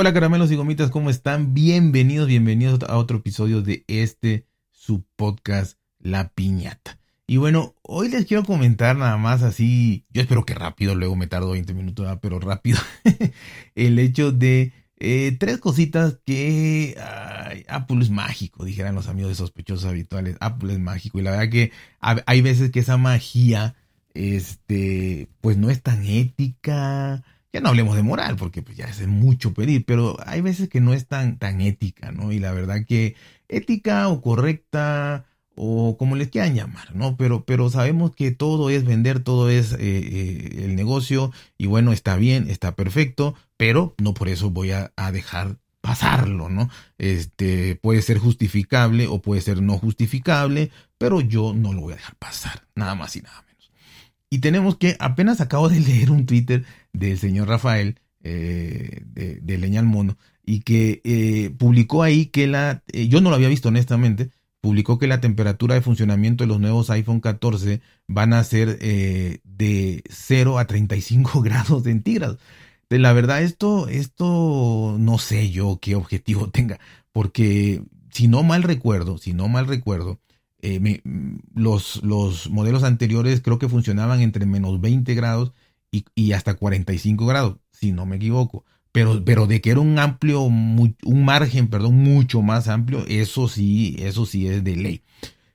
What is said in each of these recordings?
Hola caramelos y gomitas, ¿cómo están? Bienvenidos, bienvenidos a otro episodio de este su podcast La Piñata. Y bueno, hoy les quiero comentar nada más así, yo espero que rápido, luego me tardo 20 minutos, pero rápido, el hecho de eh, tres cositas que Apple es mágico, dijeran los amigos de sospechosos habituales, Apple es mágico y la verdad que hay veces que esa magia, este, pues no es tan ética, ya no hablemos de moral, porque pues ya es mucho pedir, pero hay veces que no es tan, tan ética, ¿no? Y la verdad que ética o correcta o como les quieran llamar, ¿no? Pero, pero sabemos que todo es vender, todo es eh, eh, el negocio y bueno, está bien, está perfecto, pero no por eso voy a, a, dejar pasarlo, ¿no? Este puede ser justificable o puede ser no justificable, pero yo no lo voy a dejar pasar, nada más y nada menos. Y tenemos que, apenas acabo de leer un Twitter del señor Rafael eh, de, de, Leña al Mono y que eh, publicó ahí que la, eh, yo no lo había visto honestamente, publicó que la temperatura de funcionamiento de los nuevos iPhone 14 van a ser de 0 a 35 grados centígrados. La verdad, esto, esto no sé yo qué objetivo tenga, porque si no mal recuerdo, si no mal recuerdo, los, los modelos anteriores creo que funcionaban entre menos 20 grados y, hasta 45 grados, si no me equivoco. Pero, pero de que era un amplio, un margen, perdón, mucho más amplio, eso sí, eso sí es de ley.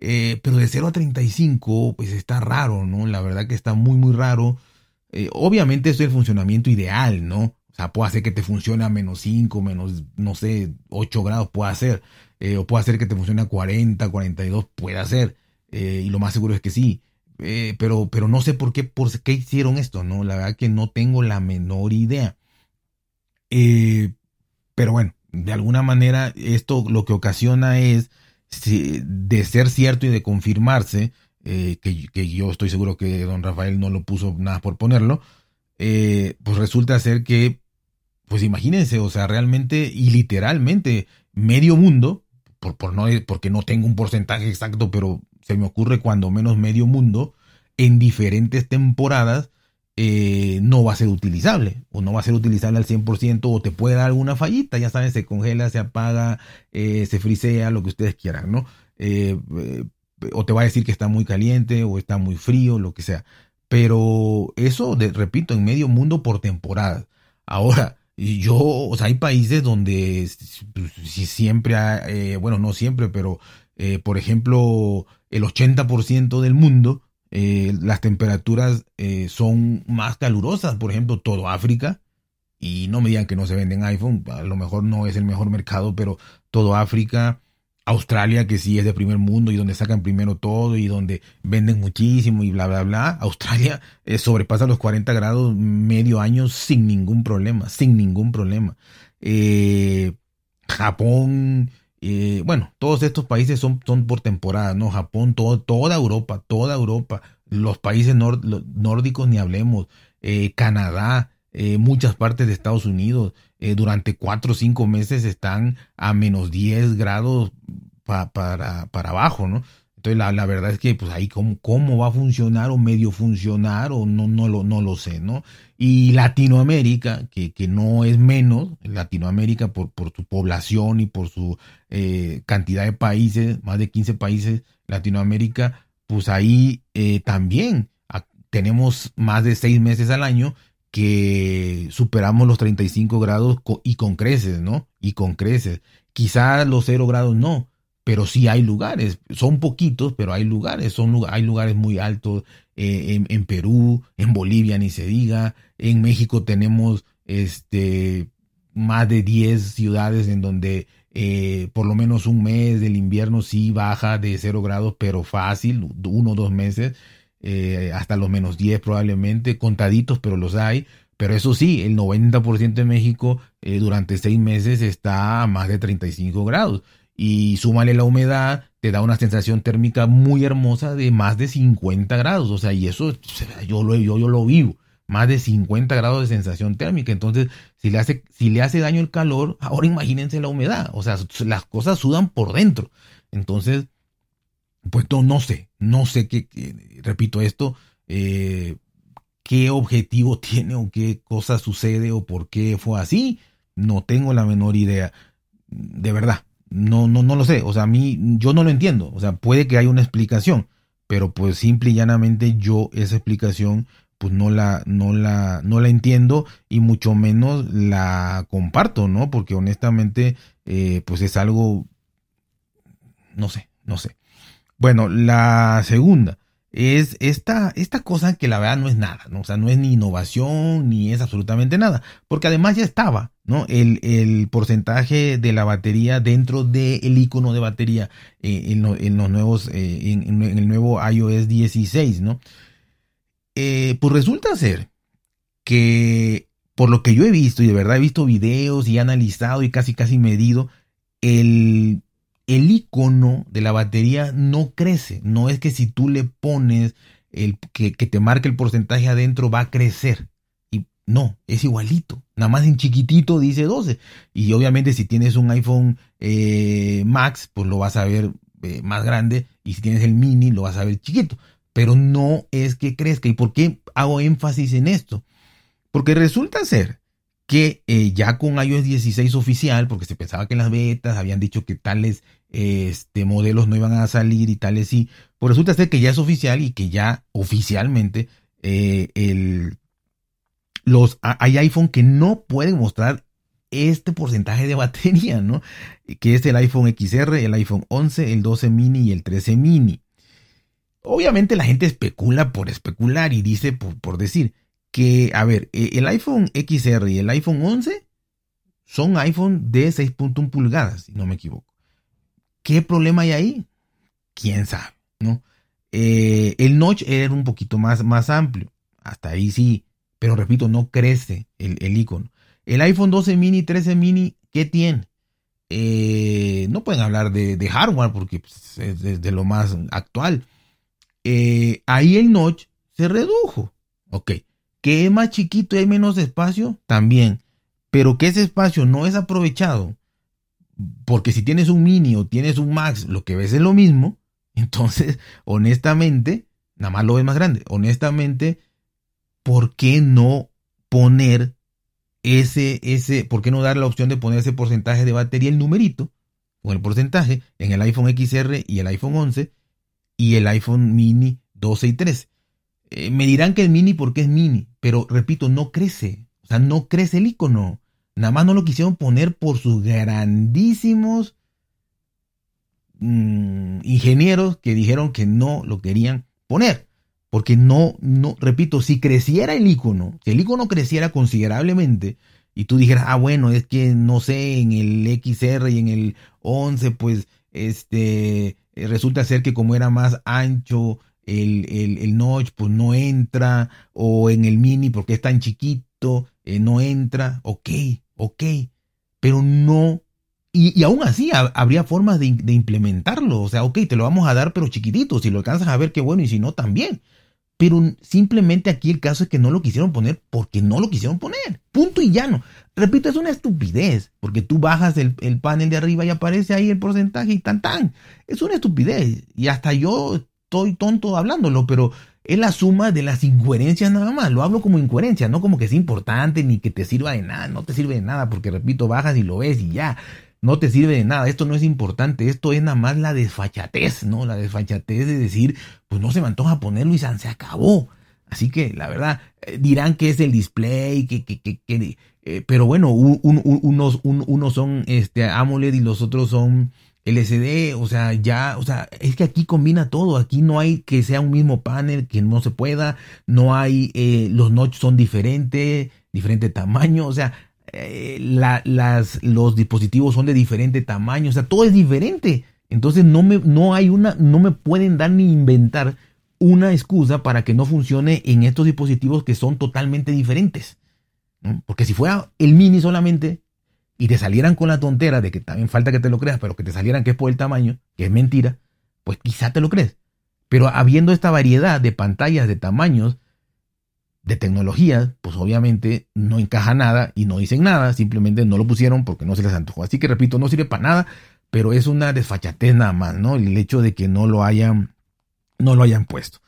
Eh, pero de 0 a 35, pues está raro, ¿no? La verdad que está muy, muy raro. Eh, obviamente esto es el funcionamiento ideal, ¿no? O sea, puede hacer que te funcione a menos 5, menos, no sé, 8 grados, puede hacer. Eh, o puede hacer que te funcione a 40, 42, puede hacer. y lo más seguro es que sí. Eh, pero, pero no sé por qué, por qué hicieron esto, ¿no? La verdad que no tengo la menor idea. Eh, pero bueno, de alguna manera esto lo que ocasiona es, de ser cierto y de confirmarse, eh, que, que, yo estoy seguro que don Rafael no lo puso nada por ponerlo, pues resulta ser que, pues imagínense, o sea, realmente y literalmente medio mundo, por, por no, porque no tengo un porcentaje exacto, pero se me ocurre cuando menos medio mundo, en diferentes temporadas, eh, no va a ser utilizable o no va a ser utilizable al 100% o te puede dar alguna fallita, ya saben, se congela, se apaga, eh, se frisea, lo que ustedes quieran, ¿no? Eh, o te va a decir que está muy caliente o está muy frío, lo que sea. Pero eso, repito, en medio mundo por temporada. Ahora, yo, o sea, hay países donde si siempre, hay, bueno, no siempre, pero por ejemplo, el 80% del mundo, eh, las temperaturas eh, son más calurosas. Por ejemplo, todo África, y no me digan que no se venden iPhone, a lo mejor no es el mejor mercado, pero todo África, Australia, que sí es de primer mundo y donde sacan primero todo y donde venden muchísimo y bla, bla, bla. Australia eh, sobrepasa los 40 grados medio año sin ningún problema, sin ningún problema. Japón, eh, bueno, todos estos países son, por temporada, ¿no? Japón, toda Europa, toda Europa, los países nórdicos ni hablemos, eh, Canadá, eh, muchas partes de Estados Unidos, durante cuatro o cinco meses están a menos 10 grados para, para abajo, ¿no? Entonces la, la, verdad es que pues ahí cómo, cómo va a funcionar o medio funcionar o no, no, lo, no lo sé, ¿no? Y Latinoamérica, que, que no es menos, Latinoamérica por, por su población y por su eh, cantidad de países, más de 15 países, Latinoamérica, pues ahí eh, también tenemos más de seis meses al año que superamos los 35 grados y con creces, ¿no? Y con creces. Quizás los 0 grados no, pero sí hay lugares, son poquitos, pero hay lugares, son, hay lugares muy altos eh, en, Perú, en Bolivia ni se diga, en México tenemos este, más de 10 ciudades en donde eh, por lo menos un mes del invierno sí baja de 0 grados, pero fácil, uno o dos meses, eh, hasta los menos 10 probablemente, contaditos, pero los hay. Pero eso sí, el 90% de México durante seis meses está a más de 35 grados y súmale la humedad, te da una sensación térmica muy hermosa de más de 50 grados. O sea, y eso yo lo, yo, yo lo vivo. Más de 50 grados de sensación térmica. Entonces, si le, hace, si le hace daño el calor, ahora imagínense la humedad. O sea, las cosas sudan por dentro. Entonces, pues no, no sé, no sé qué, repito esto, eh, qué objetivo tiene o qué cosa sucede o por qué fue así No tengo la menor idea. De verdad. No, no, no lo sé. O sea, a mí, yo no lo entiendo. O sea, puede que haya una explicación, pero pues simple y llanamente yo esa explicación pues no la, no la, no la entiendo y mucho menos la comparto, ¿no? Porque honestamente, eh, pues es algo, no sé, no sé. Bueno, la segunda es esta, esta cosa que la verdad no es nada, ¿no? O sea, no es ni innovación ni es absolutamente nada, porque además ya estaba, ¿no? El, el porcentaje de la batería dentro del icono de batería eh, en, los nuevos, eh, en, el nuevo iOS 16, ¿no? Eh, pues resulta ser que, por lo que yo he visto, y de verdad he visto videos y he analizado y casi casi medido, el el icono de la batería no crece. No es que si tú le pones el que, te marque el porcentaje adentro va a crecer. Y no, es igualito. Nada más en chiquitito dice 12. Y obviamente si tienes un iPhone eh, Max, pues lo vas a ver eh, más grande. Y si tienes el mini, lo vas a ver chiquito. Pero no es que crezca. ¿Y por qué hago énfasis en esto? Porque resulta ser que eh, ya con iOS 16 oficial, porque se pensaba que en las betas habían dicho que tales este, modelos no iban a salir y tales sí, pues resulta ser que ya es oficial y que ya oficialmente eh, el, los, hay iPhone que no pueden mostrar este porcentaje de batería, ¿no? Que es el iPhone XR, el iPhone 11, el 12 mini y el 13 mini. Obviamente la gente especula por especular y dice por, por decir, que, a ver, e, el iPhone XR y el iPhone 11 son iPhone de 6.1 pulgadas, si no me equivoco. ¿Qué problema hay ahí? ¿Quién sabe? ¿no? Eh, el notch era un poquito más, más amplio. Hasta ahí sí. Pero repito, no crece el, icono. El iPhone 12 mini, 13 mini, ¿qué tiene? Eh, no pueden hablar de, hardware porque pues, es de, lo más actual. Eh, ahí el notch se redujo. Ok que es más chiquito y hay menos espacio, también. Pero que ese espacio no es aprovechado, porque si tienes un mini o tienes un max, lo que ves es lo mismo, entonces, honestamente, nada más lo ves más grande. Honestamente, ¿por qué no poner ese, ese, por qué no dar la opción de poner ese porcentaje de batería, el numerito, o el porcentaje, en el iPhone XR y el iPhone 11 y el iPhone mini 12 y 13? Eh, me dirán que es mini porque es mini, pero repito, no crece. O sea, no crece el icono. Nada más no lo quisieron poner por sus grandísimos mm, ingenieros que dijeron que no lo querían poner. Porque no, no, repito, si creciera el icono, si el icono creciera considerablemente, y tú dijeras, ah, bueno, es que no sé, en el XR y en el 11, pues, este, resulta ser que como era más ancho el, el, el, notch pues no entra, o en el mini porque es tan chiquito, eh, no entra, ok, ok, pero no, y, y aún así habría formas de, de, implementarlo, o sea, ok, te lo vamos a dar pero chiquitito, si lo alcanzas a ver qué bueno y si no también. Pero simplemente aquí el caso es que no lo quisieron poner porque no lo quisieron poner. Punto y llano. Repito, es una estupidez. Porque tú bajas el, el panel de arriba y aparece ahí el porcentaje y tan tan. Es una estupidez. Y hasta yo estoy tonto hablándolo, pero es la suma de las incoherencias nada más. Lo hablo como incoherencia, no como que es importante ni que te sirva de nada. No te sirve de nada porque, repito, bajas y lo ves y ya. No te sirve de nada. Esto no es importante. Esto es nada más la desfachatez, ¿no? La desfachatez de decir, pues no se me antoja ponerlo y se acabó. Así que, la verdad, eh, dirán que es el display, que, que, que, que eh, pero bueno, unos, unos son este AMOLED y los otros son LCD, o sea, ya, o sea, es que aquí combina todo, aquí no hay que sea un mismo panel, que no se pueda, no hay, eh, los notches son diferentes, diferente tamaño, o sea, eh, las, los dispositivos son de diferente tamaño, o sea, todo es diferente. Entonces no me, no hay una, no me pueden dar ni inventar una excusa para que no funcione en estos dispositivos que son totalmente diferentes. Porque si fuera el mini solamente, y te salieran con la tontera de que también falta que te lo creas, pero que te salieran que es por el tamaño, que es mentira, pues quizá te lo crees. Pero habiendo esta variedad de pantallas, de tamaños, de tecnologías, pues obviamente no encaja nada y no dicen nada, simplemente no lo pusieron porque no se les antojó. Así que repito, no sirve para nada, pero es una desfachatez nada más, ¿no? El hecho de que no lo hayan, no lo hayan puesto.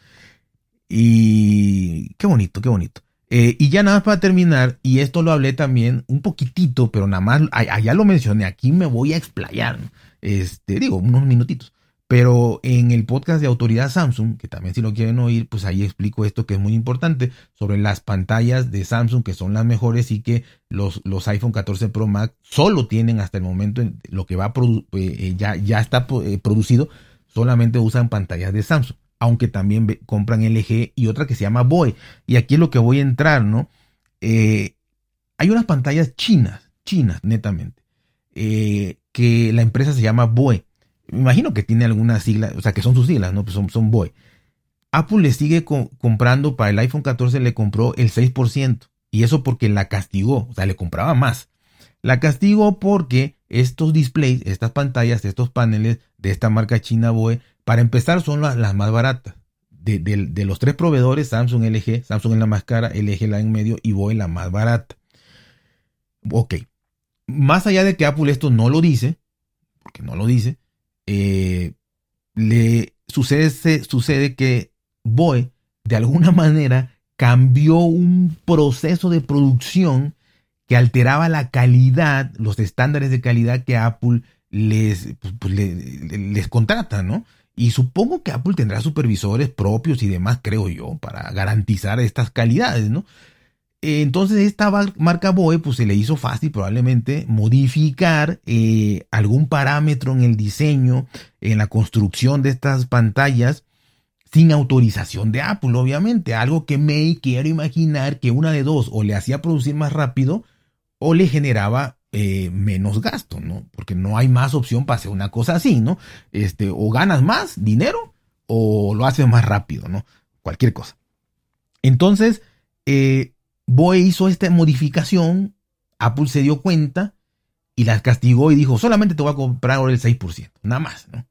Y qué bonito, qué bonito. Eh, y ya nada más para terminar, y esto lo hablé también un poquitito, pero nada más, allá lo mencioné, aquí me voy a explayar, este, digo, unos minutitos. Pero en el podcast de autoridad Samsung, que también si lo quieren oír, pues ahí explico esto que es muy importante sobre las pantallas de Samsung que son las mejores y que los, los iPhone 14 Pro Max solo tienen hasta el momento lo que va a eh, eh, ya, ya está producido, solamente usan pantallas de Samsung, aunque también compran LG y otra que se llama BOE. Y aquí es lo que voy a entrar, ¿no? hay unas pantallas chinas, chinas netamente, que la empresa se llama BOE me imagino que tiene alguna sigla, o sea, que son sus siglas, ¿no? Pues son, son BOE. Apple le sigue comprando, para el iPhone 14 le compró el 6%, y eso porque la castigó, o sea, le compraba más. La castigó porque estos displays, estas pantallas, estos paneles de esta marca china BOE, para empezar son las, más baratas. De, los tres proveedores, Samsung, LG, Samsung es la más cara, LG la en medio y BOE la más barata. Ok. Más allá de que Apple esto no lo dice, porque no lo dice, eh, le sucede, sucede que Boe de alguna manera cambió un proceso de producción que alteraba la calidad, los estándares de calidad que Apple les, pues, pues, les contrata, ¿no? Y supongo que Apple tendrá supervisores propios y demás, creo yo, para garantizar estas calidades, ¿no? Entonces esta marca BOE pues se le hizo fácil probablemente modificar eh, algún parámetro en el diseño, en la construcción de estas pantallas sin autorización de Apple, obviamente. Algo que me quiero imaginar que una de dos o le hacía producir más rápido o le generaba eh, menos gasto, ¿no? Porque no hay más opción para hacer una cosa así, ¿no? Este, o ganas más dinero o lo haces más rápido, ¿no? Cualquier cosa. Entonces, eh, Boe hizo esta modificación, Apple se dio cuenta y las castigó y dijo, solamente te voy a comprar ahora el 6%, nada más, ¿no?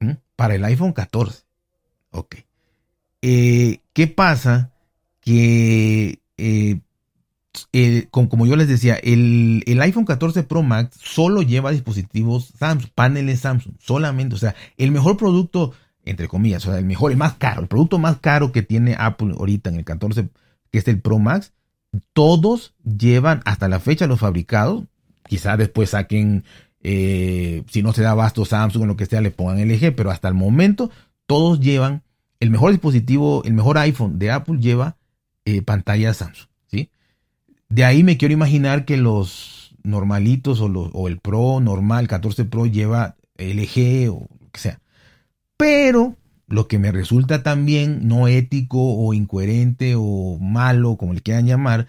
¿Mm? Para el iPhone 14. Ok. Eh, ¿Qué pasa? Que, eh, como, yo les decía, el, el, iPhone 14 Pro Max solo lleva dispositivos Samsung, paneles Samsung, solamente, o sea, el mejor producto, entre comillas, o sea, el mejor, el más caro, el producto más caro que tiene Apple ahorita en el 14 que es el Pro Max, todos llevan hasta la fecha los fabricados. Quizá después saquen, eh, si no se da abasto Samsung o lo que sea, le pongan LG, pero hasta el momento todos llevan el mejor dispositivo, el mejor iPhone de Apple lleva eh, pantalla Samsung. De ahí me quiero imaginar que los normalitos o, el Pro normal, 14 Pro, lleva LG o lo que sea. Pero lo que me resulta también no ético o incoherente o malo, como le quieran llamar,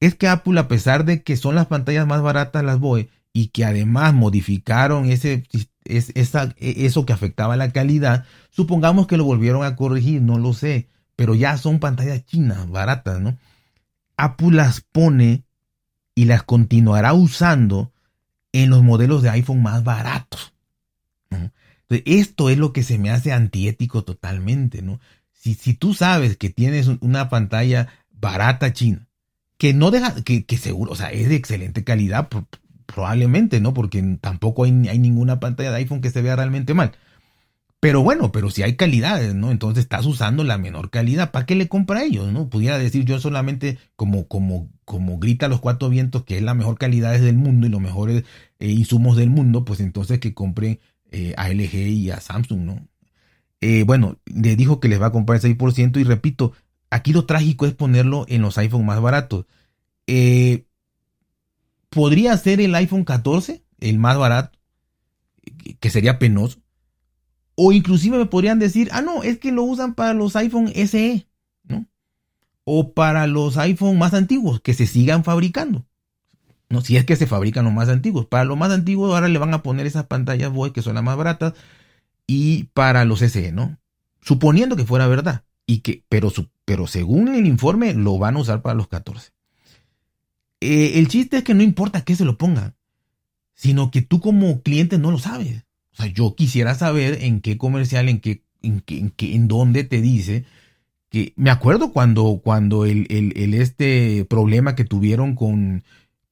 es que Apple, a pesar de que son las pantallas más baratas las BOE y que además modificaron ese, esa, eso que afectaba la calidad, supongamos que lo volvieron a corregir, no lo sé, pero ya son pantallas chinas, baratas, ¿no? Apple las pone y las continuará usando en los modelos de iPhone más baratos esto es lo que se me hace antiético totalmente, ¿no? Si, si tú sabes que tienes una pantalla barata china, que no deja, que, que seguro, o sea, es de excelente calidad, probablemente, ¿no? Porque tampoco hay, hay, ninguna pantalla de iPhone que se vea realmente mal. Pero bueno, pero si hay calidades, ¿no? Entonces estás usando la menor calidad. ¿Para qué le compra a ellos, no? Pudiera decir yo solamente, como, como, como grita los cuatro vientos, que es la mejor calidad del mundo y los mejores eh, insumos del mundo, pues entonces que compre eh, a LG y a Samsung, ¿no? Eh, bueno, le dijo que les va a comprar el 6% y repito, aquí lo trágico es ponerlo en los iPhone más baratos. ¿Podría ser el iPhone 14 el más barato? Que sería penoso. O inclusive me podrían decir, ah, no, es que lo usan para los iPhone SE, ¿no? O para los iPhone más antiguos, que se sigan fabricando. ¿no? Si es que se fabrican los más antiguos. Para los más antiguos ahora le van a poner esas pantallas BOE que son las más baratas y para los SE, ¿no? Suponiendo que fuera verdad. Y que, pero, pero según el informe lo van a usar para los 14. Eh, el chiste es que no importa que se lo pongan, sino que tú como cliente no lo sabes. O sea, yo quisiera saber en qué comercial, en qué, en qué, en, qué, en dónde te dice que me acuerdo cuando, cuando el, el, este problema que tuvieron con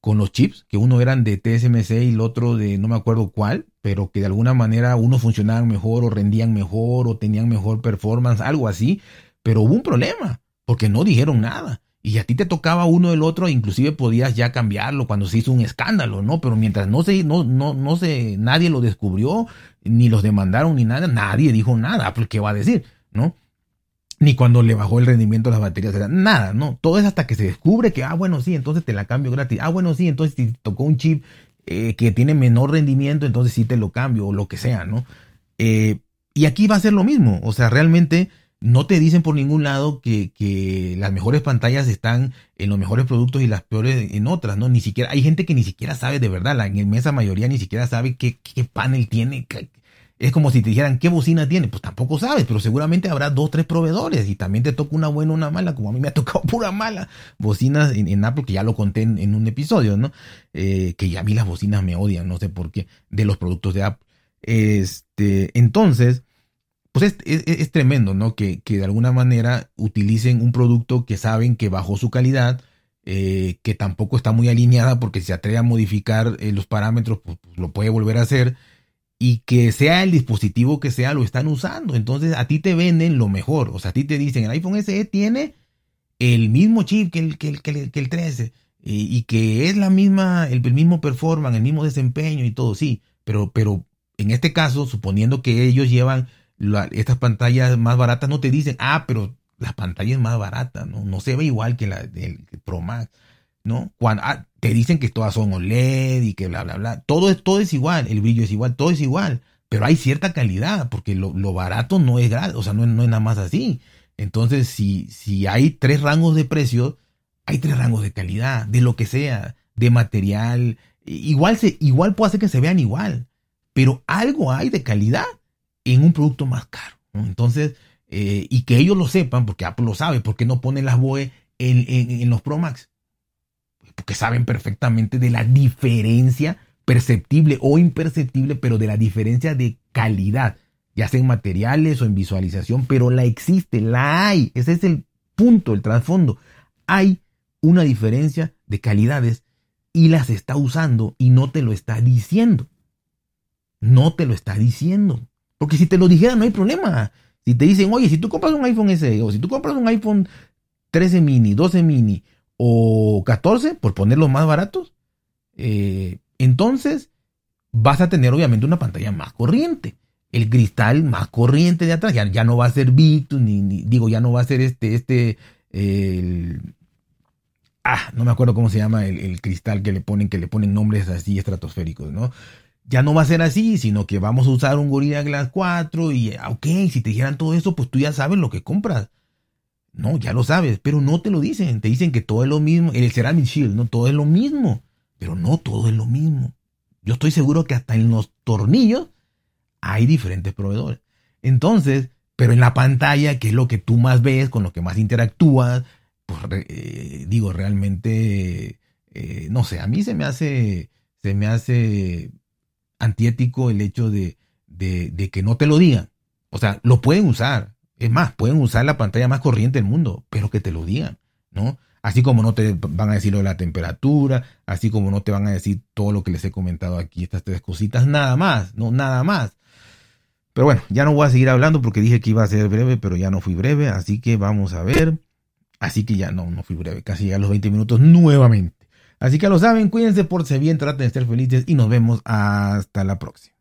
con los chips, que uno eran de TSMC y el otro de no me acuerdo cuál, pero que de alguna manera uno funcionaban mejor o rendían mejor o tenían mejor performance, algo así, pero hubo un problema, porque no dijeron nada. Y a ti te tocaba uno del otro, inclusive podías ya cambiarlo cuando se hizo un escándalo, ¿no? Pero mientras no se, no, no, no se, nadie lo descubrió, ni los demandaron, ni nada, nadie dijo nada, pues ¿qué va a decir? ¿No? Ni cuando le bajó el rendimiento de las baterías, nada, ¿no? Todo es hasta que se descubre que, ah, bueno, sí, entonces te la cambio gratis. Ah, bueno, sí, entonces si te tocó un chip eh, que tiene menor rendimiento, entonces sí te lo cambio, o lo que sea, ¿no? Eh, y aquí va a ser lo mismo, o sea, realmente no te dicen por ningún lado que, que, las mejores pantallas están en los mejores productos y las peores en otras, ¿no? Ni siquiera, hay gente que ni siquiera sabe de verdad, la inmensa mayoría ni siquiera sabe qué, qué panel tiene. es como si te dijeran qué bocina tiene, pues tampoco sabes, pero seguramente habrá dos, tres proveedores y también te toca una buena una mala, como a mí me ha tocado pura mala. Bocinas en, Apple, que ya lo conté en, un episodio, ¿no? Eh, que ya a mí las bocinas me odian, no sé por qué, de los productos de Apple. Este, entonces, pues es, tremendo, ¿no? Que, de alguna manera utilicen un producto que saben que bajó su calidad, eh, que tampoco está muy alineada porque si se atreve a modificar eh, los parámetros, pues, pues, lo puede volver a hacer, y que sea el dispositivo que sea, lo están usando. Entonces a ti te venden lo mejor, o sea, a ti te dicen, el iPhone SE tiene el mismo chip que el, que el, que el, 13 y, que es la misma, el, mismo performance, el mismo desempeño y todo, sí, pero, pero en este caso, suponiendo que ellos llevan estas pantallas más baratas no te dicen, ah, pero la pantalla es más barata, ¿no? No se ve igual que la del Pro Max, ¿no? Cuando, ah, te dicen que todas son OLED y que bla, bla, bla. Todo es, todo es igual, el brillo es igual, todo es igual, pero hay cierta calidad, porque lo, barato no es gratis, o sea, no, no, es nada más así. Entonces, si, si hay tres rangos de precios, hay tres rangos de calidad, de lo que sea, de material. Igual, se, igual puede hacer que se vean igual, pero algo hay de calidad en un producto más caro. Entonces, eh, y que ellos lo sepan, porque Apple lo sabe, porque no ponen las BOE en, los Pro Max? Porque saben perfectamente de la diferencia perceptible o imperceptible, pero de la diferencia de calidad, ya sea en materiales o en visualización, pero la existe, la hay. Ese es el punto, el trasfondo. Hay una diferencia de calidades y las está usando y no te lo está diciendo. No te lo está diciendo. Porque si te lo dijera no hay problema. Si te dicen, oye, si tú compras un iPhone SE o si tú compras un iPhone 13 mini, 12 mini o 14, por ponerlos más baratos, eh, entonces vas a tener obviamente una pantalla más corriente. El cristal más corriente de atrás, ya, no va a ser Victus, ni, digo, ya no va a ser este, este, ah, no me acuerdo cómo se llama el, el, cristal que le ponen, que le ponen nombres así estratosféricos, ¿no? Ya no va a ser así, sino que vamos a usar un Gorilla Glass 4 y, ah, ok, si te dijeran todo eso, pues tú ya sabes lo que compras. No, ya lo sabes, pero no te lo dicen. Te dicen que todo es lo mismo. El Ceramic Shield, no, todo es lo mismo. Pero no todo es lo mismo. Yo estoy seguro que hasta en los tornillos hay diferentes proveedores. Entonces, pero en la pantalla, que es lo que tú más ves, con lo que más interactúas, pues eh, digo, realmente, eh, no sé, a mí se me hace, se me hace antiético el hecho de, de, que no te lo digan. O sea, lo pueden usar. Es más, pueden usar la pantalla más corriente del mundo, pero que te lo digan, ¿no? Así como no te van a decir lo de la temperatura, así como no te van a decir todo lo que les he comentado aquí, estas tres cositas, nada más, no, nada más. Pero bueno, ya no voy a seguir hablando porque dije que iba a ser breve, pero ya no fui breve, así que vamos a ver. Así que ya no, no fui breve, casi ya los 20 minutos nuevamente. Así que lo saben, cuídense, por bien, traten de ser felices y nos vemos hasta la próxima.